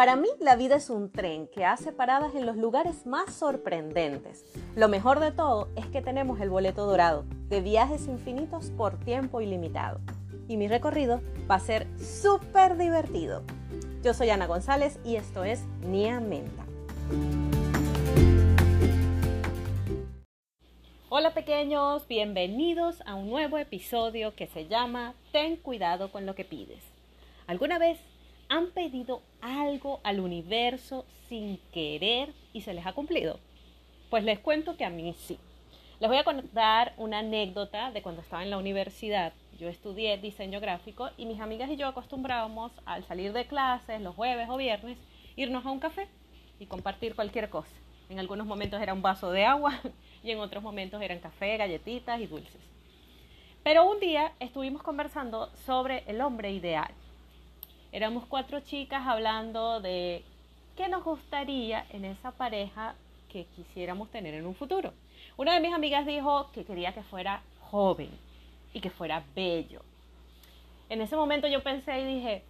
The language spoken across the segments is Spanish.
Para mí la vida es un tren que hace paradas en los lugares más sorprendentes. Lo mejor de todo es que tenemos el boleto dorado de viajes infinitos por tiempo ilimitado. Y mi recorrido va a ser súper divertido. Yo soy Ana González y esto es Nia Menta. Hola pequeños, bienvenidos a un nuevo episodio que se llama Ten cuidado con lo que pides. ¿Alguna vez han pedido algo al universo sin querer y se les ha cumplido? Pues les cuento que a mí sí. Les voy a contar una anécdota de cuando estaba en la universidad. Yo estudié diseño gráfico y mis amigas y yo acostumbrábamos al salir de clases los jueves o viernes irnos a un café y compartir cualquier cosa. En algunos momentos era un vaso de agua y en otros momentos eran café, galletitas y dulces. Pero un día estuvimos conversando sobre el hombre ideal Éramos cuatro chicas hablando de qué nos gustaría en esa pareja que quisiéramos tener en un futuro. Una de mis amigas dijo que quería que fuera joven y que fuera bello. En ese momento yo pensé y dije,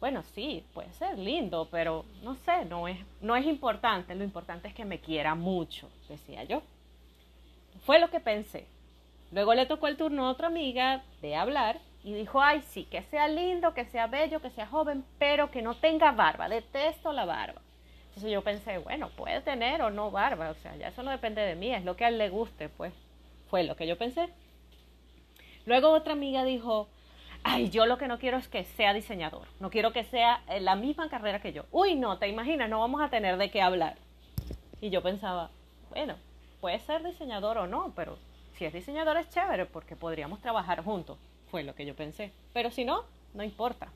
bueno, sí, puede ser lindo, pero no sé, no es, no es importante, lo importante es que me quiera mucho, decía yo. Fue lo que pensé. Luego le tocó el turno a otra amiga de hablar y dijo, ay, sí, que sea lindo, que sea bello, que sea joven, pero que no tenga barba, detesto la barba. Entonces yo pensé, bueno, puede tener o no barba, o sea, ya eso no depende de mí, es lo que a él le guste, pues fue lo que yo pensé. Luego otra amiga dijo, ay, yo lo que no quiero es que sea diseñador, no quiero que sea la misma carrera que yo. Uy, no, te imaginas, no vamos a tener de qué hablar. Y yo pensaba, bueno, puede ser diseñador o no, pero si es diseñador es chévere porque podríamos trabajar juntos. Fue lo que yo pensé. Pero si no, no importa.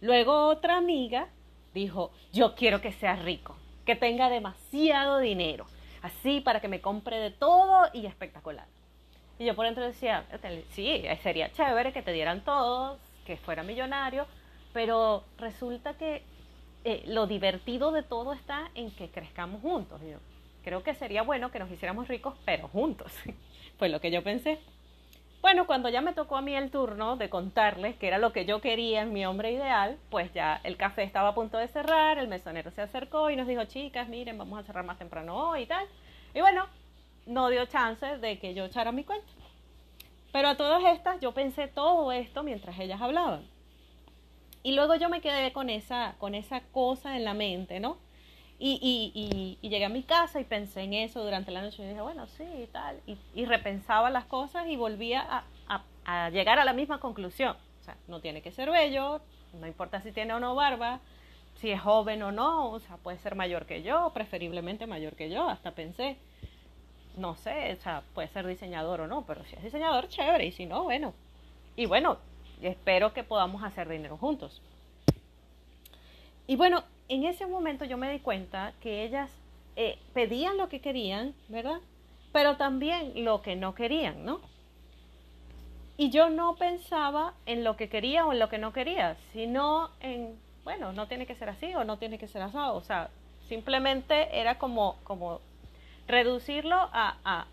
Luego otra amiga dijo, yo quiero que sea rico, que tenga demasiado dinero, así para que me compre de todo y espectacular. Y yo por dentro decía, sí, sería chévere que te dieran todos, que fuera millonario, pero resulta que eh, lo divertido de todo está en que crezcamos juntos. yo creo que sería bueno que nos hiciéramos ricos, pero juntos. Fue lo que yo pensé. Bueno, cuando ya me tocó a mí el turno de contarles que era lo que yo quería en mi hombre ideal, pues ya el café estaba a punto de cerrar, el mesonero se acercó y nos dijo, chicas, miren, vamos a cerrar más temprano hoy y tal. Y bueno, no dio chance de que yo echara mi cuenta. Pero a todas estas yo pensé todo esto mientras ellas hablaban. Y luego yo me quedé con esa, con esa cosa en la mente, ¿no? Y, y, y, llegué a mi casa y pensé en eso durante la noche y dije, bueno, sí, y tal. Y, repensaba las cosas y volvía a, a, a, llegar a la misma conclusión. O sea, no tiene que ser bello, no importa si tiene o no barba, si es joven o no, o sea, puede ser mayor que yo, preferiblemente mayor que yo, hasta pensé. No sé, o sea, puede ser diseñador o no, pero si es diseñador, chévere, y si no, bueno. Y bueno, espero que podamos hacer dinero juntos. Y bueno, en ese momento yo me di cuenta que ellas eh, pedían lo que querían, ¿verdad? Pero también lo que no querían, ¿no? Y yo no pensaba en lo que quería o en lo que no quería, sino en, bueno, no tiene que ser así o no tiene que ser así. O sea, simplemente era como, como reducirlo a,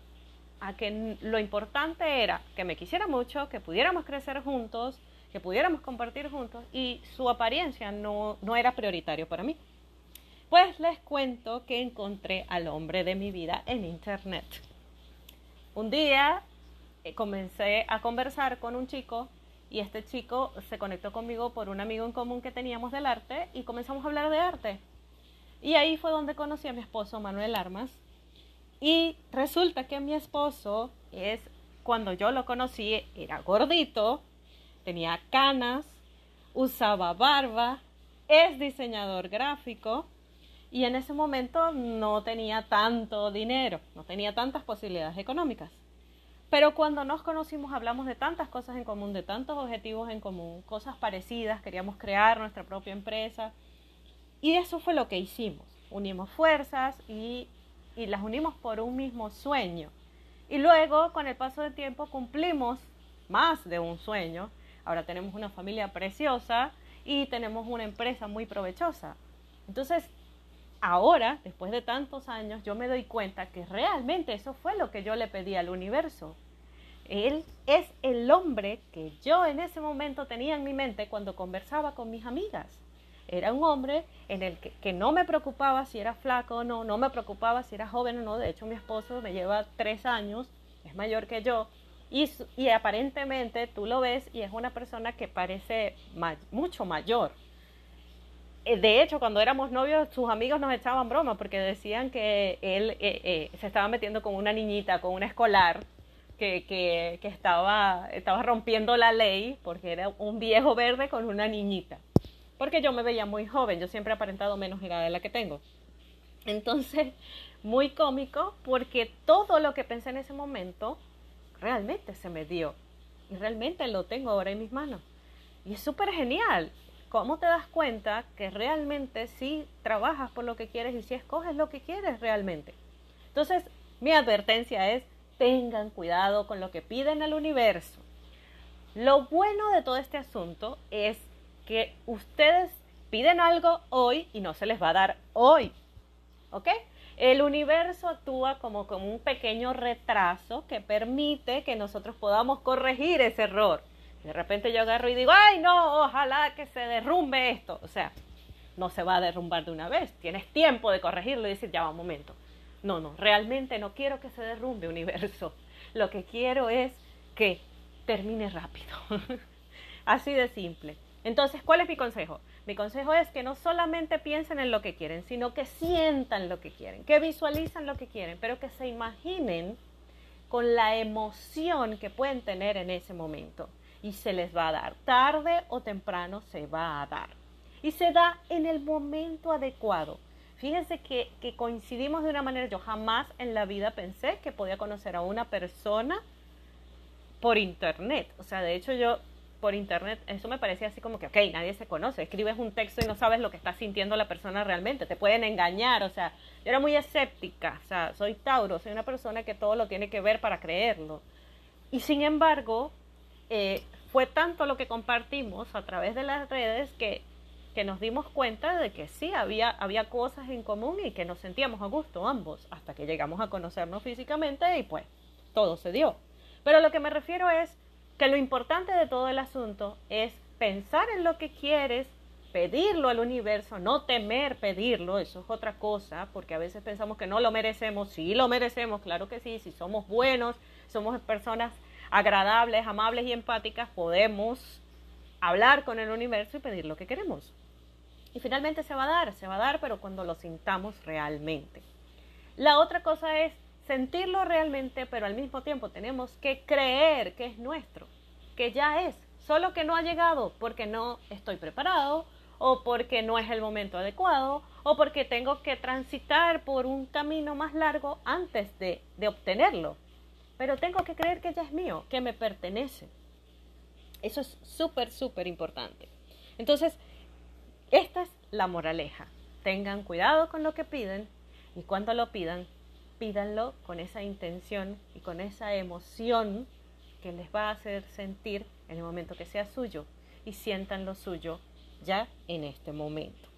a que lo importante era que me quisiera mucho, que pudiéramos crecer juntos, que pudiéramos compartir juntos y su apariencia no, no era prioritario para mí. Pues les cuento que encontré al hombre de mi vida en internet. Un día eh, comencé a conversar con un chico y este chico se conectó conmigo por un amigo en común que teníamos del arte y comenzamos a hablar de arte. Y ahí fue donde conocí a mi esposo Manuel Armas. Y resulta que mi esposo es, cuando yo lo conocí, era gordito, tenía canas, usaba barba, es diseñador gráfico y en ese momento no tenía tanto dinero, no tenía tantas posibilidades económicas. Pero cuando nos conocimos hablamos de tantas cosas en común, de tantos objetivos en común, cosas parecidas, queríamos crear nuestra propia empresa. Y eso fue lo que hicimos. Unimos fuerzas y, y las unimos por un mismo sueño. Y luego, con el paso del tiempo, cumplimos más de un sueño Ahora tenemos una familia preciosa y tenemos una empresa muy provechosa. Entonces, ahora, después de tantos años, yo me doy cuenta que realmente eso fue lo que yo le pedí al universo. Él es el hombre que yo en ese momento tenía en mi mente cuando conversaba con mis amigas. Era un hombre en el que, no me preocupaba si era flaco o no, no me preocupaba si era joven o no. De hecho, mi esposo me lleva tres años, es mayor que yo. Y, aparentemente tú lo ves y es una persona que parece mucho mayor. Eh, de hecho, cuando éramos novios, sus amigos nos echaban broma porque decían que él eh, eh, se estaba metiendo con una niñita, con una escolar, que, que, que, estaba, estaba rompiendo la ley porque era un viejo verde con una niñita. Porque yo me veía muy joven, yo siempre he aparentado menos edad de la que tengo. Entonces, muy cómico porque todo lo que pensé en ese momento realmente se me dio. Y realmente lo tengo ahora en mis manos. Y es súper genial. ¿Cómo te das cuenta que realmente sí trabajas por lo que quieres y si escoges lo que quieres realmente? Entonces, mi advertencia es, tengan cuidado con lo que piden al universo. Lo bueno de todo este asunto es que ustedes piden algo hoy y no se les va a dar hoy. ¿Ok? El universo actúa como, como un pequeño retraso que permite que nosotros podamos corregir ese error. De repente yo agarro y digo, ay no, ojalá que se derrumbe esto. O sea, no se va a derrumbar de una vez. Tienes tiempo de corregirlo y decir, ya va un momento. No, no, realmente no quiero que se derrumbe universo. Lo que quiero es que termine rápido. Así de simple. Entonces, ¿cuál es mi consejo? Mi consejo es que no solamente piensen en lo que quieren, sino que sientan lo que quieren, que visualizan lo que quieren, pero que se imaginen con la emoción que pueden tener en ese momento. Y se les va a dar, tarde o temprano se va a dar. Y se da en el momento adecuado. Fíjense que, que coincidimos de una manera, yo jamás en la vida pensé que podía conocer a una persona por internet. O sea, de hecho yo por internet, eso me parecía así como que, ok, nadie se conoce, escribes un texto y no sabes lo que está sintiendo la persona realmente, te pueden engañar, o sea, yo era muy escéptica, o sea, soy Tauro, soy una persona que todo lo tiene que ver para creerlo. Y sin embargo, eh, fue tanto lo que compartimos a través de las redes que, que nos dimos cuenta de que sí, había, había cosas en común y que nos sentíamos a gusto ambos, hasta que llegamos a conocernos físicamente y pues todo se dio. Pero lo que me refiero es que lo importante de todo el asunto es pensar en lo que quieres, pedirlo al universo, no temer pedirlo, eso es otra cosa, porque a veces pensamos que no lo merecemos, sí lo merecemos, claro que sí, si somos buenos, somos personas agradables, amables y empáticas, podemos hablar con el universo y pedir lo que queremos. Y finalmente se va a dar, se va a dar, pero cuando lo sintamos realmente. La otra cosa es sentirlo realmente, pero al mismo tiempo tenemos que creer que es nuestro, que ya es, solo que no ha llegado porque no estoy preparado o porque no es el momento adecuado o porque tengo que transitar por un camino más largo antes de, de obtenerlo. Pero tengo que creer que ya es mío, que me pertenece. Eso es súper, súper importante. Entonces, esta es la moraleja. Tengan cuidado con lo que piden y cuando lo pidan, pídanlo con esa intención y con esa emoción que les va a hacer sentir en el momento que sea suyo y sientan lo suyo ya en este momento.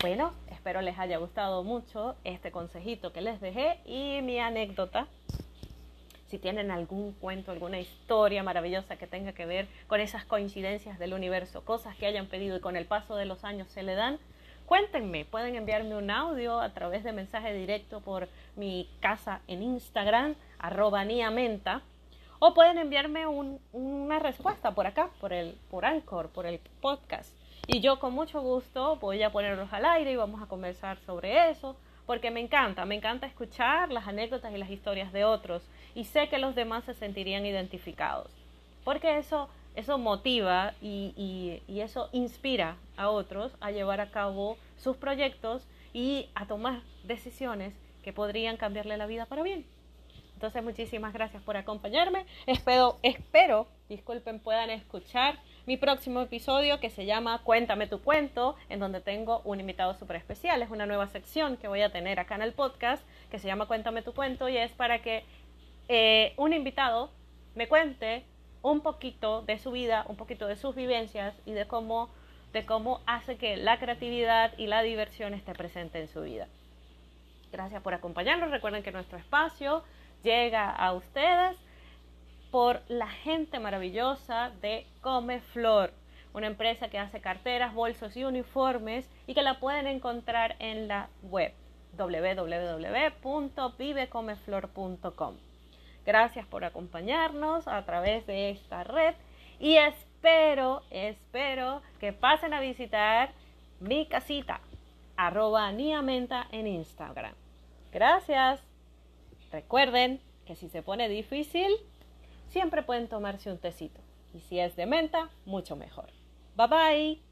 Bueno, espero les haya gustado mucho este consejito que les dejé y mi anécdota. Si tienen algún cuento, alguna historia maravillosa que tenga que ver con esas coincidencias del universo, cosas que hayan pedido y con el paso de los años se le dan, Cuéntenme, pueden enviarme un audio a través de mensaje directo por mi casa en Instagram, arroba niamenta, o pueden enviarme una respuesta por acá, por el, por Anchor, por el podcast. Y yo con mucho gusto voy a ponerlos al aire y vamos a conversar sobre eso, porque me encanta, me encanta escuchar las anécdotas y las historias de otros y sé que los demás se sentirían identificados, porque eso eso motiva y, eso inspira a otros a llevar a cabo sus proyectos y a tomar decisiones que podrían cambiarle la vida para bien. Entonces, muchísimas gracias por acompañarme. Espero, espero, disculpen, puedan escuchar mi próximo episodio que se llama Cuéntame tu cuento, en donde tengo un invitado súper especial. Es una nueva sección que voy a tener acá en el podcast que se llama Cuéntame tu cuento y es para que eh, un invitado me cuente un poquito de su vida, un poquito de sus vivencias y de cómo, de cómo hace que la creatividad y la diversión esté presente en su vida. Gracias por acompañarnos. Recuerden que nuestro espacio llega a ustedes por la gente maravillosa de Come Flor, una empresa que hace carteras, bolsos y uniformes y que la pueden encontrar en la web www.vivecomeflor.com. Gracias por acompañarnos a través de esta red y espero, espero que pasen a visitar mi casita, arroba niamenta en Instagram. Gracias. Recuerden que si se pone difícil, siempre pueden tomarse un tecito. Y si es de menta, mucho mejor. Bye bye.